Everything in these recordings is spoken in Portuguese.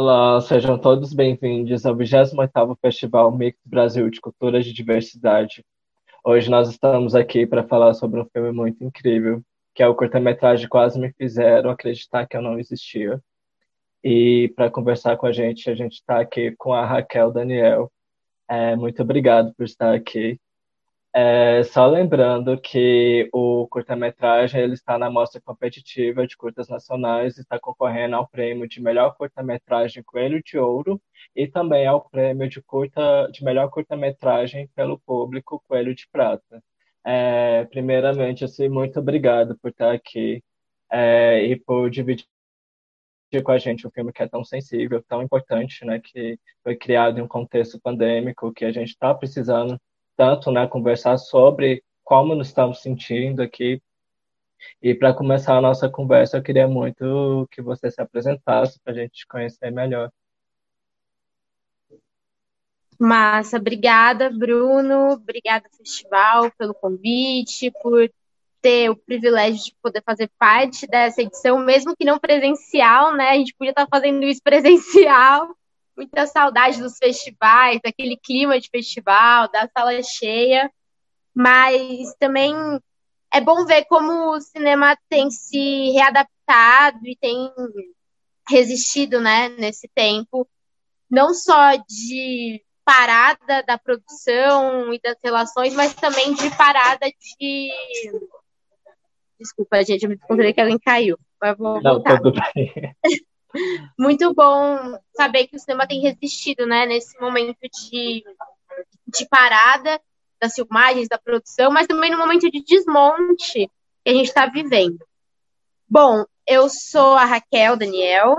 Olá, sejam todos bem-vindos ao 28º Festival Mix Brasil de Culturas de Diversidade. Hoje nós estamos aqui para falar sobre um filme muito incrível, que é o curta-metragem Quase Me Fizeram Acreditar Que Eu Não Existia. E para conversar com a gente, a gente está aqui com a Raquel Daniel. É, muito obrigado por estar aqui. É, só lembrando que o curta-metragem ele está na mostra competitiva de curtas nacionais e está concorrendo ao prêmio de melhor curta-metragem Coelho de Ouro e também ao prêmio de curta de melhor curta-metragem pelo público Coelho de Prata. É, primeiramente, assim, muito obrigado por estar aqui é, e por dividir com a gente um filme que é tão sensível, tão importante, né, que foi criado em um contexto pandêmico que a gente está precisando tanto, né, conversar sobre como nos estamos sentindo aqui. E para começar a nossa conversa, eu queria muito que você se apresentasse para a gente te conhecer melhor. Massa, obrigada, Bruno, obrigada, festival, pelo convite, por ter o privilégio de poder fazer parte dessa edição, mesmo que não presencial, né? A gente podia estar fazendo isso presencial, muita saudade dos festivais, daquele clima de festival, da sala cheia, mas também é bom ver como o cinema tem se readaptado e tem resistido, né, nesse tempo, não só de parada da produção e das relações, mas também de parada de. Desculpa, gente, eu me encontrei que alguém caiu. Mas vou Não, tudo bem. muito bom saber que o cinema tem resistido, né, nesse momento de, de parada das filmagens, da produção, mas também no momento de desmonte que a gente está vivendo. Bom, eu sou a Raquel Daniel,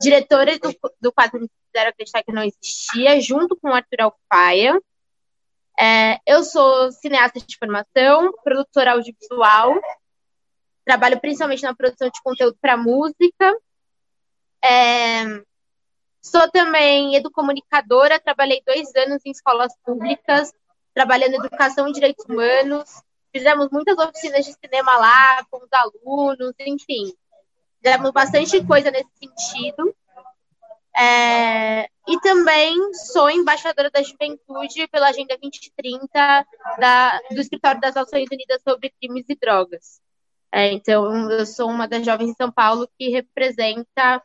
diretora do, do quadro Fizeram Acreditar Que Não Existia, junto com o Arthur Alfaia. É, eu sou cineasta de formação, produtora audiovisual, trabalho principalmente na produção de conteúdo para música é, sou também educomunicadora, trabalhei dois anos em escolas públicas, trabalhando educação e direitos humanos. Fizemos muitas oficinas de cinema lá com os alunos, enfim. Fizemos bastante coisa nesse sentido. É, e também sou embaixadora da juventude pela Agenda 2030 da, do Escritório das Nações Unidas sobre Crimes e Drogas. É, então, eu sou uma das jovens em São Paulo que representa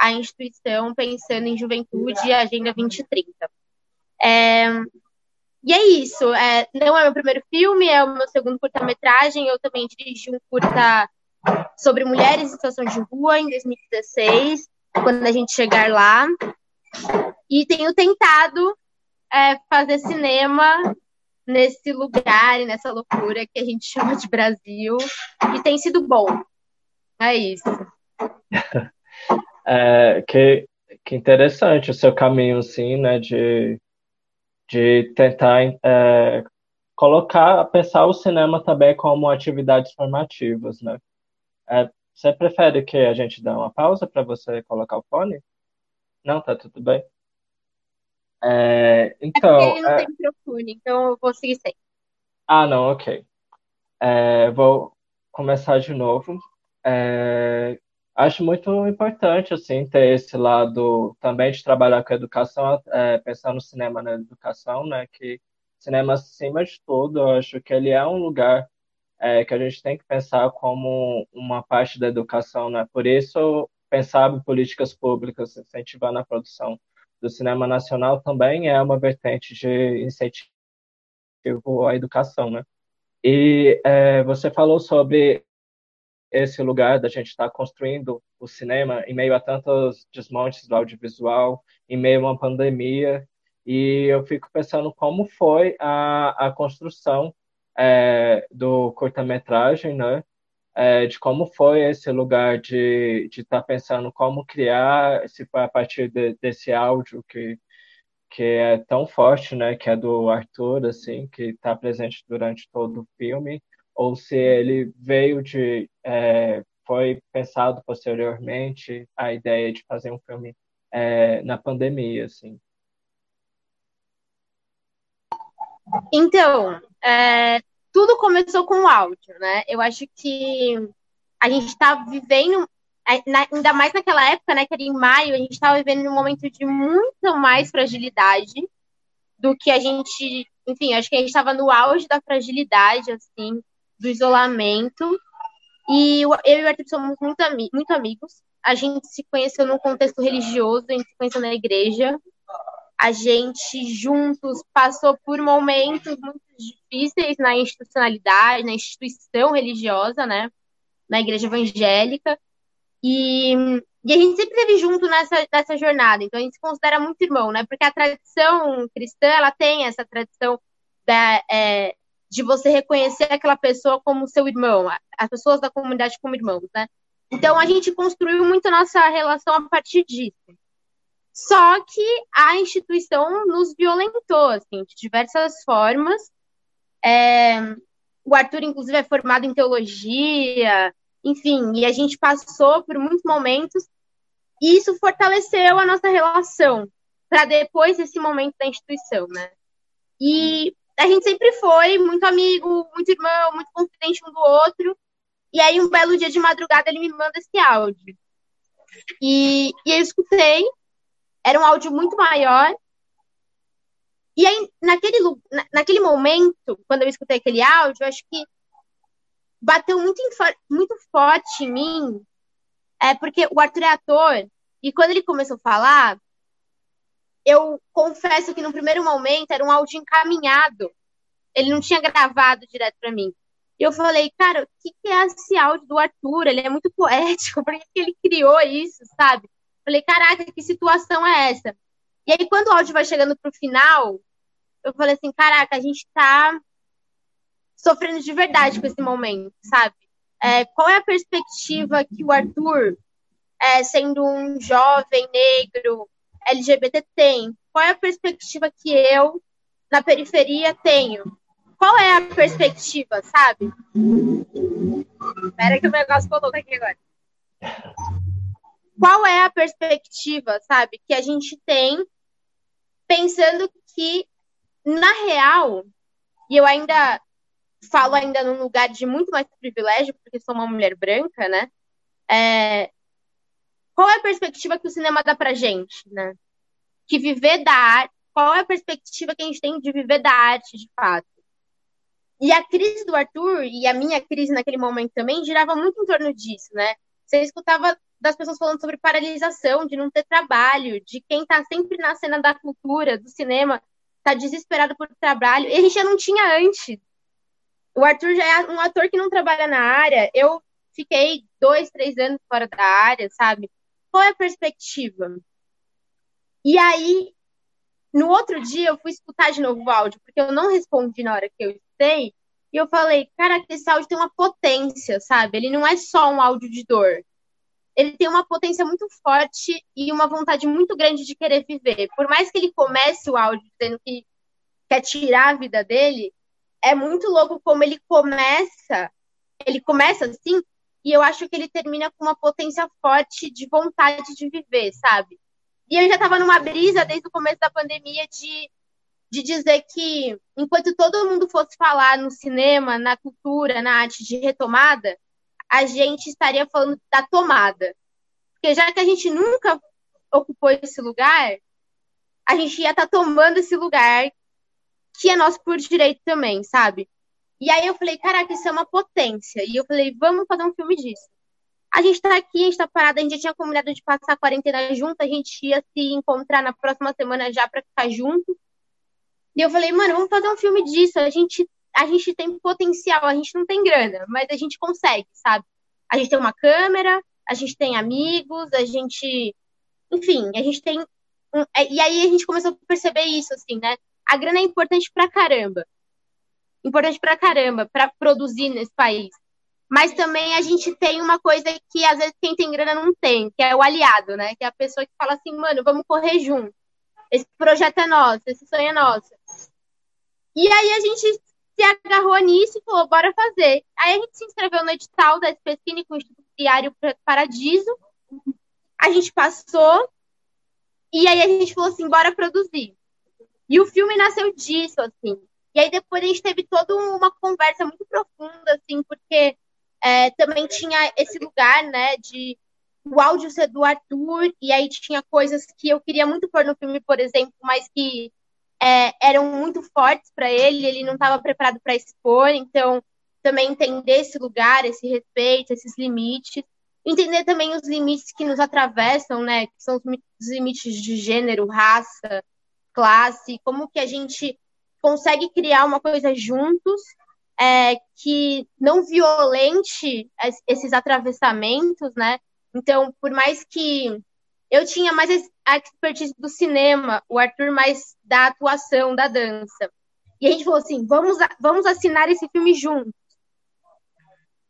a instituição pensando em juventude e Agenda 2030. É, e é isso. É, não é meu primeiro filme, é o meu segundo curta-metragem. Eu também dirigi um curta sobre mulheres em situação de rua em 2016, quando a gente chegar lá. E tenho tentado é, fazer cinema nesse lugar e nessa loucura que a gente chama de Brasil. E tem sido bom. É isso. É, que, que interessante o seu caminho, assim, né, de, de tentar é, colocar, pensar o cinema também como atividades formativas, né? É, você prefere que a gente dê uma pausa para você colocar o fone? Não, tá tudo bem. É, então, é não é... tem microfone, então eu vou seguir sem. Ah, não, ok. É, vou começar de novo. Acho muito importante assim ter esse lado também de trabalhar com a educação, é, pensar no cinema na educação, né? Que cinema acima de tudo, eu acho que ele é um lugar é, que a gente tem que pensar como uma parte da educação, né? Por isso pensar em políticas públicas incentivando a produção do cinema nacional também é uma vertente de incentivo à educação, né? E é, você falou sobre esse lugar da gente estar tá construindo o cinema em meio a tantos desmontes do audiovisual, em meio a uma pandemia, e eu fico pensando como foi a, a construção é, do curta-metragem, né? É, de como foi esse lugar de estar tá pensando como criar, se foi a partir de, desse áudio que, que é tão forte, né? Que é do Arthur, assim, que está presente durante todo o filme, ou se ele veio de é, foi pensado posteriormente a ideia de fazer um filme é, na pandemia assim. Então é, tudo começou com o áudio né? Eu acho que a gente está vivendo ainda mais naquela época, né, que era em maio, a gente estava vivendo um momento de muito mais fragilidade do que a gente, enfim, acho que a gente estava no auge da fragilidade, assim, do isolamento. E eu e o Arthur somos muito, muito amigos. A gente se conheceu num contexto religioso, a gente se conheceu na igreja. A gente juntos passou por momentos muito difíceis na institucionalidade, na instituição religiosa, né? Na igreja evangélica. E, e a gente sempre esteve junto nessa, nessa jornada, então a gente se considera muito irmão, né? Porque a tradição cristã, ela tem essa tradição da, é, de você reconhecer aquela pessoa como seu irmão, as pessoas da comunidade como irmãos, né? Então a gente construiu muito nossa relação a partir disso. Só que a instituição nos violentou, assim, de diversas formas. É, o Arthur, inclusive, é formado em teologia, enfim, e a gente passou por muitos momentos e isso fortaleceu a nossa relação para depois desse momento da instituição, né? E a gente sempre foi muito amigo, muito irmão, muito confidente um do outro. E aí, um belo dia de madrugada, ele me manda esse áudio. E, e eu escutei, era um áudio muito maior. E aí, naquele, naquele momento, quando eu escutei aquele áudio, eu acho que bateu muito, muito forte em mim, é porque o Arthur é ator, e quando ele começou a falar, eu confesso que no primeiro momento era um áudio encaminhado. Ele não tinha gravado direto para mim. E eu falei, cara, o que, que, é esse áudio do Arthur? Ele é muito poético, por que, ele criou isso, sabe? Falei, caraca, que situação é essa? E aí, quando o áudio vai chegando pro final, eu falei assim, caraca, a gente tá sofrendo de verdade com esse momento, sabe? É, qual é a perspectiva que o Arthur, é, sendo um jovem negro LGBT, tem? Qual é a perspectiva que eu, na periferia, tenho? Qual é a perspectiva, sabe? Espera que o negócio voltou aqui agora. Qual é a perspectiva, sabe, que a gente tem pensando que, na real, e eu ainda falo ainda num lugar de muito mais privilégio, porque sou uma mulher branca, né? É, qual é a perspectiva que o cinema dá pra gente, né? Que viver da arte, qual é a perspectiva que a gente tem de viver da arte, de fato? E a crise do Arthur e a minha crise naquele momento também girava muito em torno disso, né? Você escutava das pessoas falando sobre paralisação, de não ter trabalho, de quem tá sempre na cena da cultura, do cinema, tá desesperado por trabalho. E a gente já não tinha antes, o Arthur já é um ator que não trabalha na área. Eu fiquei dois, três anos fora da área, sabe? Qual é a perspectiva? E aí, no outro dia, eu fui escutar de novo o áudio, porque eu não respondi na hora que eu escutei. E eu falei, cara, esse áudio tem uma potência, sabe? Ele não é só um áudio de dor. Ele tem uma potência muito forte e uma vontade muito grande de querer viver. Por mais que ele comece o áudio dizendo que quer tirar a vida dele, é muito louco como ele começa, ele começa assim, e eu acho que ele termina com uma potência forte de vontade de viver, sabe? E eu já estava numa brisa desde o começo da pandemia de, de dizer que enquanto todo mundo fosse falar no cinema, na cultura, na arte de retomada, a gente estaria falando da tomada. Porque já que a gente nunca ocupou esse lugar, a gente ia estar tá tomando esse lugar que é nosso por direito também, sabe? E aí eu falei, caraca, isso é uma potência. E eu falei, vamos fazer um filme disso. A gente tá aqui, a gente tá parado, a gente já tinha combinado de passar a quarentena junto, a gente ia se encontrar na próxima semana já pra ficar junto. E eu falei, mano, vamos fazer um filme disso. A gente, a gente tem potencial, a gente não tem grana, mas a gente consegue, sabe? A gente tem uma câmera, a gente tem amigos, a gente. Enfim, a gente tem. Um... E aí a gente começou a perceber isso, assim, né? a grana é importante pra caramba. Importante pra caramba para produzir nesse país. Mas também a gente tem uma coisa que às vezes quem tem grana não tem, que é o aliado, né? Que é a pessoa que fala assim, mano, vamos correr junto. Esse projeto é nosso, esse sonho é nosso. E aí a gente se agarrou nisso e falou, bora fazer. Aí a gente se inscreveu no edital da SPCine com o Instituto Diário Paradiso. A gente passou. E aí a gente falou assim, bora produzir. E o filme nasceu disso, assim. E aí depois a gente teve toda uma conversa muito profunda, assim, porque é, também tinha esse lugar, né, de o áudio ser do Arthur, e aí tinha coisas que eu queria muito pôr no filme, por exemplo, mas que é, eram muito fortes para ele, ele não estava preparado para expor, então também entender esse lugar, esse respeito, esses limites, entender também os limites que nos atravessam, né, que são os limites de gênero, raça, classe, como que a gente consegue criar uma coisa juntos é, que não violente esses atravessamentos, né? Então, por mais que eu tinha mais a expertise do cinema, o Arthur mais da atuação, da dança. E a gente falou assim: vamos, vamos assinar esse filme juntos.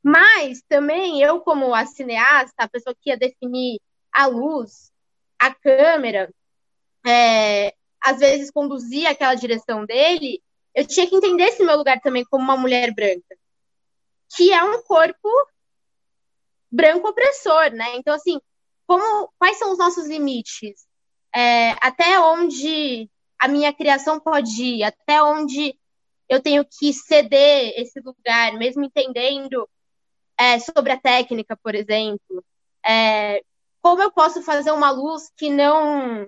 Mas também eu, como a cineasta, a pessoa que ia definir a luz, a câmera, é, às vezes conduzia aquela direção dele, eu tinha que entender esse meu lugar também como uma mulher branca, que é um corpo branco opressor, né? Então, assim, como, quais são os nossos limites? É, até onde a minha criação pode ir? Até onde eu tenho que ceder esse lugar, mesmo entendendo é, sobre a técnica, por exemplo? É, como eu posso fazer uma luz que não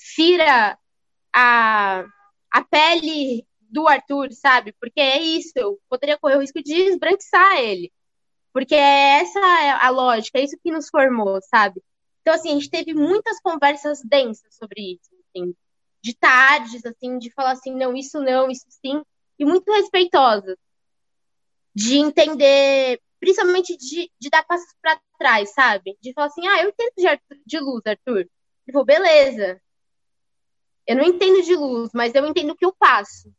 fira a a pele do Arthur, sabe? Porque é isso, eu poderia correr o risco de esbranquiçar ele. Porque é essa a lógica, é isso que nos formou, sabe? Então, assim, a gente teve muitas conversas densas sobre isso, assim, de tardes, assim, de falar assim, não, isso não, isso sim, e muito respeitosas. De entender, principalmente de, de dar passos para trás, sabe? De falar assim, ah, eu entendo de, de luz, Arthur. Tipo, beleza, eu não entendo de luz, mas eu entendo o que eu passo.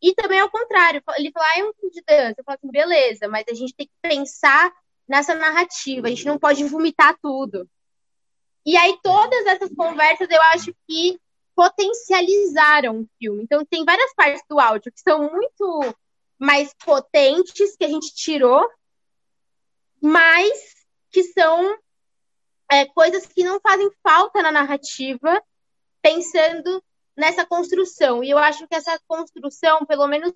E também ao contrário, ele fala, ah, é um filme de dança. Eu falo assim, beleza, mas a gente tem que pensar nessa narrativa, a gente não pode vomitar tudo. E aí todas essas conversas eu acho que potencializaram o filme. Então tem várias partes do áudio que são muito mais potentes que a gente tirou, mas que são é, coisas que não fazem falta na narrativa pensando nessa construção. E eu acho que essa construção, pelo menos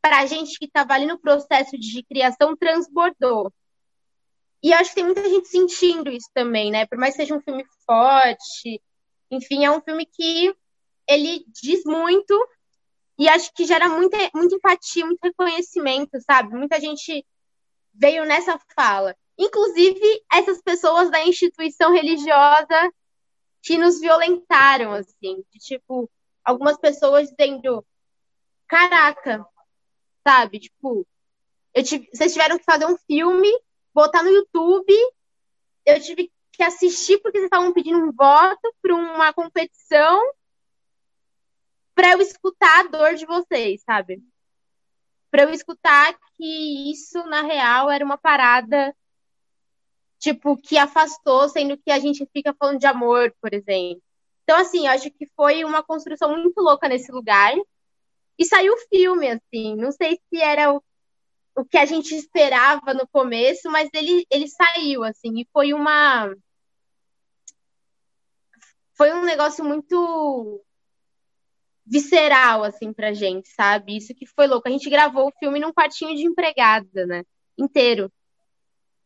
para a gente que estava ali no processo de criação, transbordou. E acho que tem muita gente sentindo isso também, né? Por mais que seja um filme forte, enfim, é um filme que ele diz muito e acho que gera muita, muita empatia, muito reconhecimento, sabe? Muita gente veio nessa fala. Inclusive, essas pessoas da instituição religiosa que nos violentaram, assim, de tipo, algumas pessoas dizendo, caraca, sabe, tipo, eu tive, vocês tiveram que fazer um filme, botar no YouTube, eu tive que assistir porque vocês estavam pedindo um voto para uma competição para eu escutar a dor de vocês, sabe? Para eu escutar que isso na real era uma parada tipo, que afastou, sendo que a gente fica falando de amor, por exemplo. Então, assim, eu acho que foi uma construção muito louca nesse lugar. E saiu o filme, assim. Não sei se era o, o que a gente esperava no começo, mas ele, ele saiu, assim. E foi uma. Foi um negócio muito visceral, assim, pra gente, sabe? Isso que foi louco. A gente gravou o filme num quartinho de empregada, né? Inteiro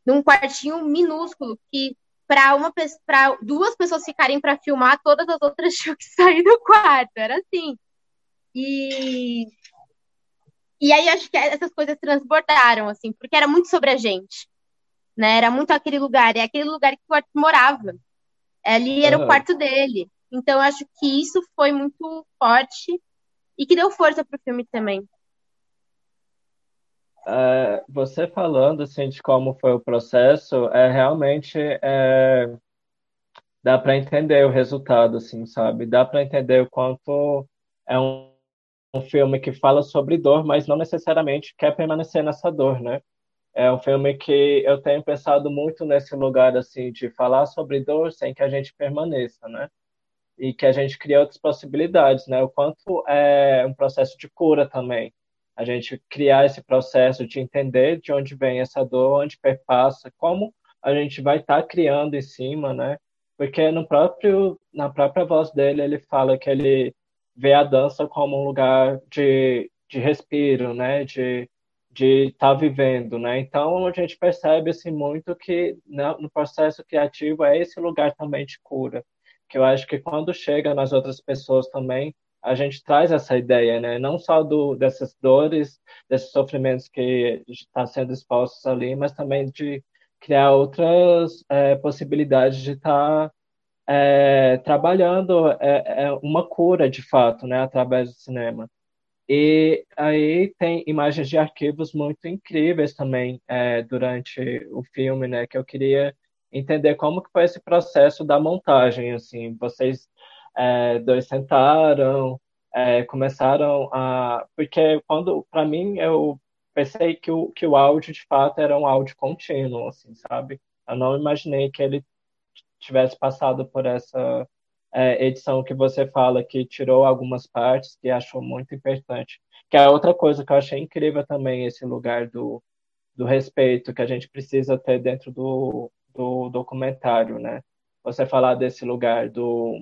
num quartinho minúsculo que para uma para duas pessoas ficarem para filmar, todas as outras tinham que sair do quarto. Era assim. E e aí acho que essas coisas transbordaram assim, porque era muito sobre a gente. Né? Era muito aquele lugar, é aquele lugar que o Arthur morava. Ali era uhum. o quarto dele. Então acho que isso foi muito forte e que deu força pro filme também. É, você falando assim de como foi o processo, é realmente é, dá para entender o resultado, assim, sabe? Dá para entender o quanto é um, um filme que fala sobre dor, mas não necessariamente quer permanecer nessa dor, né? É um filme que eu tenho pensado muito nesse lugar assim de falar sobre dor sem que a gente permaneça, né? E que a gente cria outras possibilidades, né? O quanto é um processo de cura também a gente criar esse processo de entender de onde vem essa dor, onde perpassa, como a gente vai estar tá criando em cima, né? Porque no próprio, na própria voz dele, ele fala que ele vê a dança como um lugar de, de respiro, né? De, de estar tá vivendo, né? Então a gente percebe assim muito que né, no processo criativo é esse lugar também de cura, que eu acho que quando chega nas outras pessoas também a gente traz essa ideia, né? Não só do dessas dores, desses sofrimentos que está sendo expostos ali, mas também de criar outras é, possibilidades de estar tá, é, trabalhando é, é, uma cura de fato, né? Através do cinema. E aí tem imagens de arquivos muito incríveis também é, durante o filme, né? Que eu queria entender como que foi esse processo da montagem, assim. Vocês é, dois sentaram, é, começaram a... Porque quando, para mim, eu pensei que o, que o áudio, de fato, era um áudio contínuo, assim, sabe? Eu não imaginei que ele tivesse passado por essa é, edição que você fala que tirou algumas partes que achou muito importante. Que é outra coisa que eu achei incrível também, esse lugar do, do respeito que a gente precisa ter dentro do, do documentário, né? Você falar desse lugar do,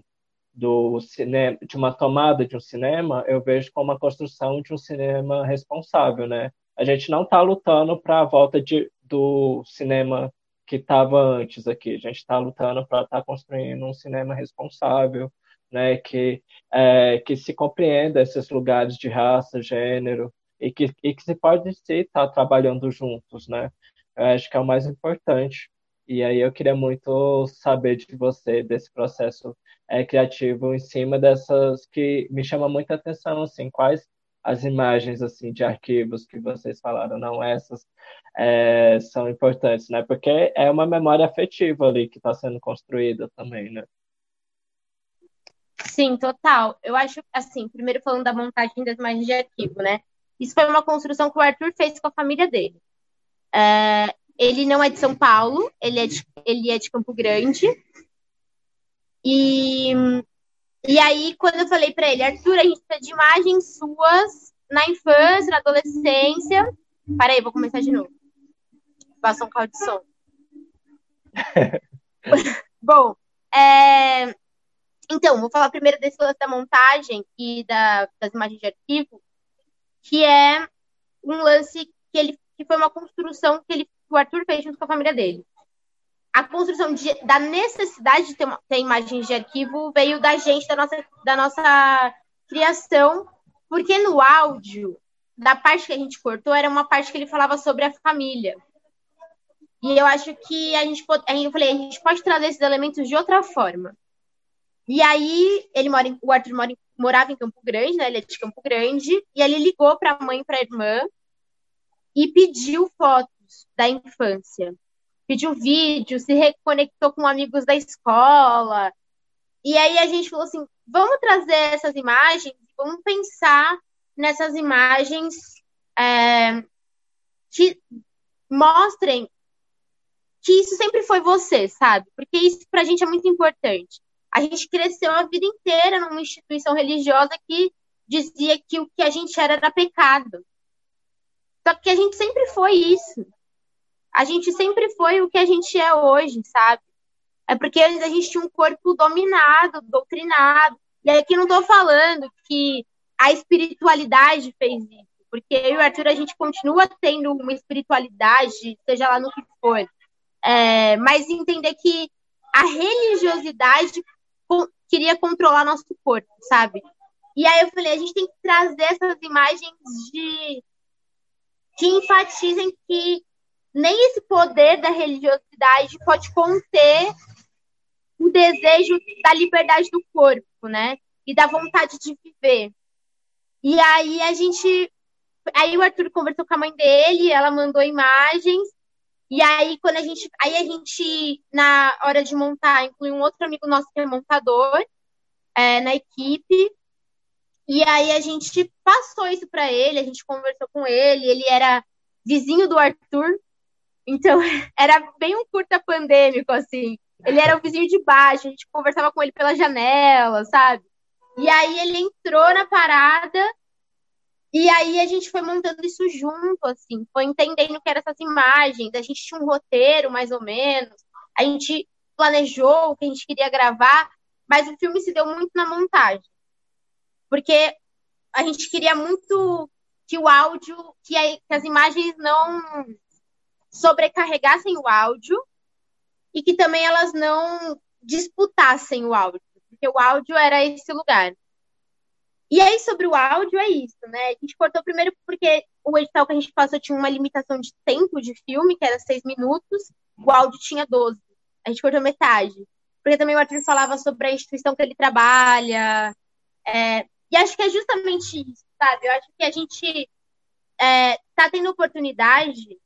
do cinema, de uma tomada de um cinema, eu vejo como a construção de um cinema responsável, né? A gente não está lutando para a volta de, do cinema que estava antes aqui. A gente está lutando para estar tá construindo um cinema responsável, né, que, é, que se compreenda esses lugares de raça, gênero, e que, e que se pode estar tá trabalhando juntos, né? Eu acho que é o mais importante. E aí eu queria muito saber de você, desse processo é, criativo em cima dessas que me chama muita atenção, assim, quais as imagens assim de arquivos que vocês falaram, não essas é, são importantes, né? Porque é uma memória afetiva ali que está sendo construída também, né? Sim, total. Eu acho, assim, primeiro falando da montagem das imagens de arquivo, né? Isso foi uma construção que o Arthur fez com a família dele. É, ele não é de São Paulo, ele é de, ele é de Campo Grande. E e aí, quando eu falei para ele, Arthur, a gente precisa de imagens suas na infância, na adolescência. Peraí, vou começar de novo. Passa um carro de som. Bom, é... então, vou falar primeiro desse lance da montagem e da, das imagens de arquivo, que é um lance que ele que foi uma construção que, ele, que o Arthur fez junto com a família dele a construção de, da necessidade de ter, ter imagens de arquivo veio da gente, da nossa, da nossa criação, porque no áudio, da parte que a gente cortou, era uma parte que ele falava sobre a família. E eu acho que a gente pode, eu falei, a gente pode trazer esses elementos de outra forma. E aí, ele mora em, o Arthur mora em, morava em Campo Grande, né? Ele é de Campo Grande, e ele ligou para a mãe para a irmã e pediu fotos da infância pediu vídeo, se reconectou com amigos da escola. E aí a gente falou assim: vamos trazer essas imagens, vamos pensar nessas imagens é, que mostrem que isso sempre foi você, sabe? Porque isso pra gente é muito importante. A gente cresceu a vida inteira numa instituição religiosa que dizia que o que a gente era era pecado. Só que a gente sempre foi isso a gente sempre foi o que a gente é hoje, sabe? É porque a gente tinha um corpo dominado, doutrinado. E aqui não estou falando que a espiritualidade fez isso, porque eu e o Arthur a gente continua tendo uma espiritualidade, seja lá no que for. É, mas entender que a religiosidade queria controlar nosso corpo, sabe? E aí eu falei, a gente tem que trazer essas imagens de que enfatizem que nem esse poder da religiosidade pode conter o desejo da liberdade do corpo, né? E da vontade de viver. E aí a gente. Aí o Arthur conversou com a mãe dele, ela mandou imagens. E aí, quando a gente. Aí a gente, na hora de montar, incluiu um outro amigo nosso que é montador é, na equipe. E aí a gente passou isso para ele, a gente conversou com ele, ele era vizinho do Arthur, então, era bem um curta pandêmico, assim. Ele era o vizinho de baixo, a gente conversava com ele pela janela, sabe? E aí ele entrou na parada e aí a gente foi montando isso junto, assim, foi entendendo o que eram essas imagens, a gente tinha um roteiro, mais ou menos, a gente planejou o que a gente queria gravar, mas o filme se deu muito na montagem. Porque a gente queria muito que o áudio, que, as imagens não sobrecarregassem o áudio e que também elas não disputassem o áudio, porque o áudio era esse lugar. E aí, sobre o áudio, é isso, né? A gente cortou primeiro porque o edital que a gente passou tinha uma limitação de tempo de filme, que era seis minutos, o áudio tinha 12. A gente cortou metade. Porque também o Arthur falava sobre a instituição que ele trabalha. É, e acho que é justamente isso, sabe? Eu acho que a gente é, tá tendo oportunidade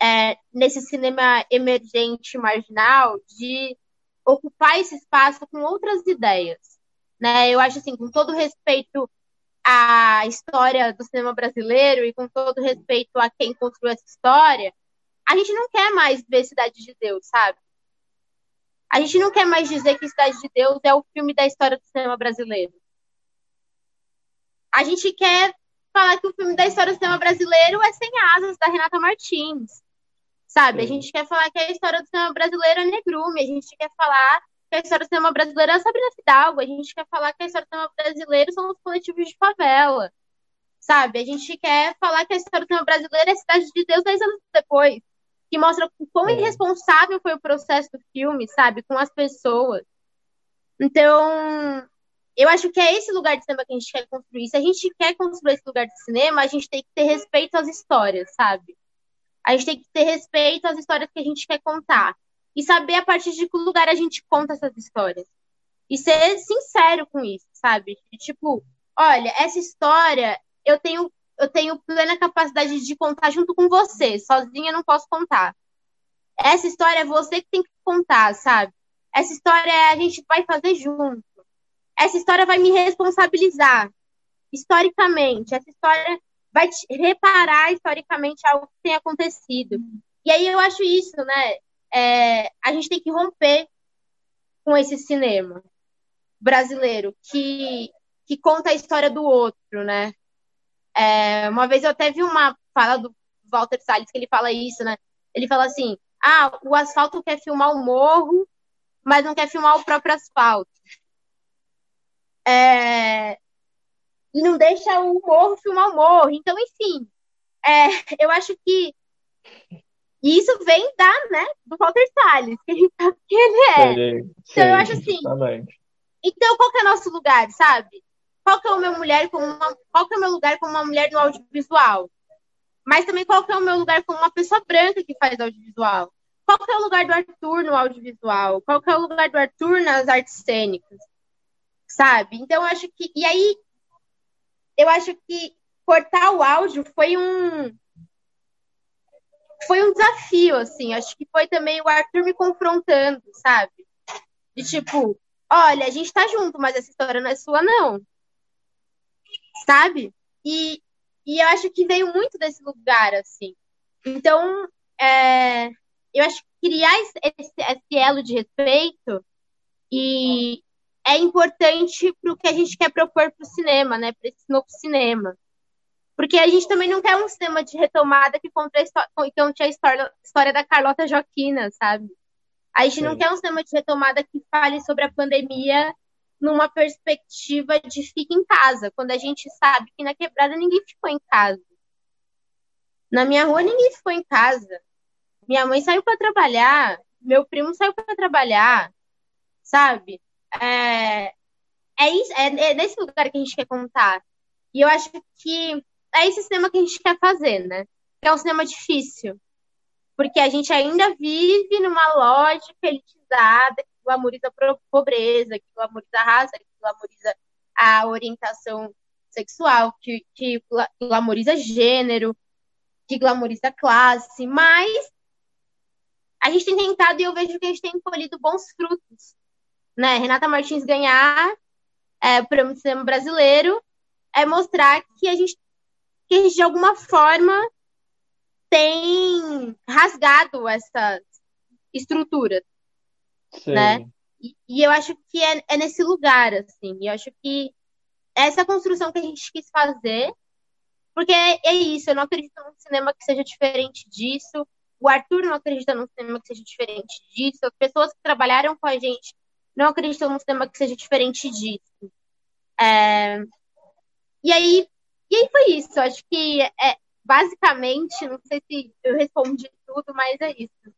é, nesse cinema emergente, marginal, de ocupar esse espaço com outras ideias. Né? Eu acho assim, com todo respeito à história do cinema brasileiro e com todo respeito a quem construiu essa história, a gente não quer mais ver Cidade de Deus, sabe? A gente não quer mais dizer que Cidade de Deus é o filme da história do cinema brasileiro. A gente quer falar que o filme da história do cinema brasileiro é Sem Asas, da Renata Martins. Sabe? Sim. A gente quer falar que a história do cinema brasileiro é negrume, a gente quer falar que a história do cinema brasileiro é Sabrina Fidalgo, a gente quer falar que a história do cinema brasileiro são os coletivos de favela. Sabe? A gente quer falar que a história do cinema brasileiro é Cidade de Deus dez anos depois que mostra o quão irresponsável foi o processo do filme, sabe, com as pessoas. Então, eu acho que é esse lugar de cinema que a gente quer construir. Se a gente quer construir esse lugar de cinema, a gente tem que ter respeito às histórias, sabe? A gente tem que ter respeito às histórias que a gente quer contar. E saber a partir de que lugar a gente conta essas histórias. E ser sincero com isso, sabe? Tipo, olha, essa história eu tenho eu tenho plena capacidade de contar junto com você. Sozinha eu não posso contar. Essa história é você que tem que contar, sabe? Essa história a gente vai fazer junto. Essa história vai me responsabilizar historicamente. Essa história vai reparar historicamente algo que tem acontecido. E aí eu acho isso, né? É, a gente tem que romper com esse cinema brasileiro que, que conta a história do outro, né? É, uma vez eu até vi uma fala do Walter Salles que ele fala isso, né? Ele fala assim: ah, o asfalto quer filmar o morro, mas não quer filmar o próprio asfalto. É, e não deixa o morro filmar o morro. Então, enfim, é, eu acho que isso vem da, né, do Walter Salles, que a gente sabe que ele é. Então, eu acho assim. Então, qual que é o nosso lugar, sabe? qual que é o meu mulher como uma, qual que é o meu lugar como uma mulher no audiovisual, mas também qual que é o meu lugar como uma pessoa branca que faz audiovisual. Qual que é o lugar do Arthur no audiovisual? Qual que é o lugar do Arthur nas artes cênicas? Sabe? Então eu acho que e aí eu acho que cortar o áudio foi um foi um desafio assim. Acho que foi também o Arthur me confrontando, sabe? De tipo, olha, a gente tá junto, mas essa história não é sua não sabe? E, e eu acho que veio muito desse lugar, assim. Então, é, eu acho que criar esse, esse elo de respeito e é importante para o que a gente quer propor para o cinema, né? Para esse novo cinema. Porque a gente também não quer um cinema de retomada que conte a história, conte a história, história da Carlota Joaquina, sabe? A gente Sim. não quer um cinema de retomada que fale sobre a pandemia numa perspectiva de fica em casa, quando a gente sabe que na quebrada ninguém ficou em casa. Na minha rua ninguém ficou em casa. Minha mãe saiu para trabalhar, meu primo saiu para trabalhar, sabe? É, é, isso, é, é nesse lugar que a gente quer contar. E eu acho que é esse cinema que a gente quer fazer, né? Que é um cinema difícil. Porque a gente ainda vive numa lógica elitizada glamoriza a pobreza, que glamoriza a raça, que glamoriza a orientação sexual, que, que glamoriza gênero, que glamoriza classe, mas a gente tem tentado e eu vejo que a gente tem colhido bons frutos. Né? Renata Martins ganhar é, o prêmio de cinema brasileiro é mostrar que a gente, que a gente de alguma forma tem rasgado essas estruturas, Sim. né? E, e, eu acho que é, é nesse lugar, assim. Eu acho que essa construção que a gente quis fazer, porque é, é isso, eu não acredito num cinema que seja diferente disso. O Arthur não acredita num cinema que seja diferente disso. As pessoas que trabalharam com a gente não acreditam num cinema que seja diferente disso. É... E aí, E aí foi isso. Acho que é, basicamente, não sei se eu respondi tudo, mas é isso.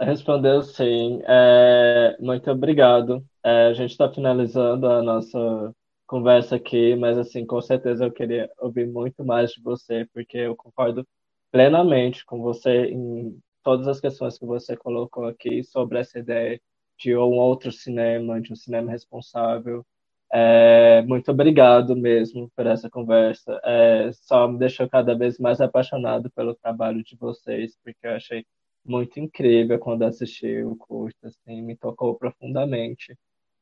Respondeu sim. É, muito obrigado. É, a gente está finalizando a nossa conversa aqui, mas assim, com certeza eu queria ouvir muito mais de você, porque eu concordo plenamente com você em todas as questões que você colocou aqui sobre essa ideia de um outro cinema, de um cinema responsável. É, muito obrigado mesmo por essa conversa. É, só me deixou cada vez mais apaixonado pelo trabalho de vocês, porque eu achei muito incrível quando assisti o curso, assim, me tocou profundamente.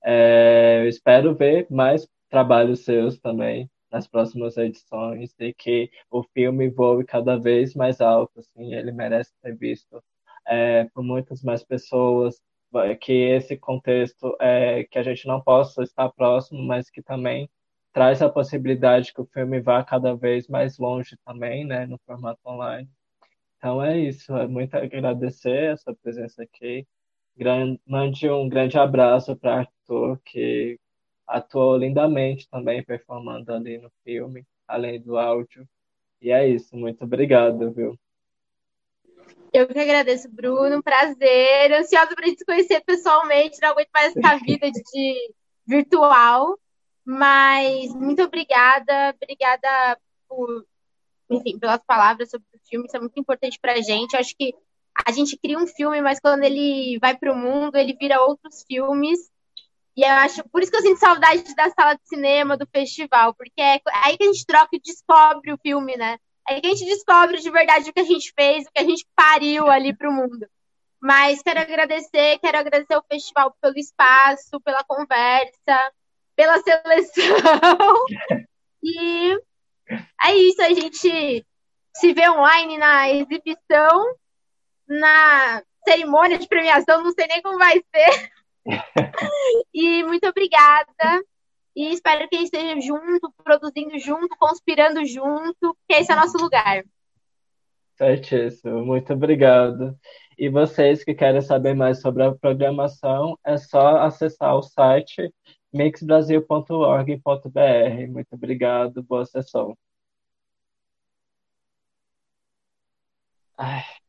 É, eu espero ver mais trabalhos seus também nas próximas edições e que o filme voe cada vez mais alto, assim, ele merece ser visto é, por muitas mais pessoas, que esse contexto é, que a gente não possa estar próximo, mas que também traz a possibilidade que o filme vá cada vez mais longe também, né, no formato online. Então é isso, é muito agradecer a sua presença aqui. Grande, mande um grande abraço para Arthur, que atuou lindamente também performando ali no filme, além do áudio. E é isso, muito obrigado, viu? Eu que agradeço, Bruno. Prazer. Ansiosa para a gente se conhecer pessoalmente. Não aguento mais essa vida de, virtual. Mas muito obrigada. Obrigada por, enfim, pelas palavras sobre o filme. Isso é muito importante para a gente. Eu acho que a gente cria um filme, mas quando ele vai para o mundo, ele vira outros filmes. E eu acho, por isso que eu sinto saudade da sala de cinema, do festival, porque é aí que a gente troca e descobre o filme, né? Aí que a gente descobre de verdade o que a gente fez, o que a gente pariu ali para o mundo. Mas quero agradecer, quero agradecer ao festival pelo espaço, pela conversa, pela seleção. e é isso, a gente se vê online na exibição, na cerimônia de premiação, não sei nem como vai ser. e muito obrigada. E espero que esteja junto, produzindo junto, conspirando junto, que esse é o nosso lugar. Certíssimo, muito obrigado. E vocês que querem saber mais sobre a programação, é só acessar o site mixbrasil.org.br. Muito obrigado, boa sessão. Ai.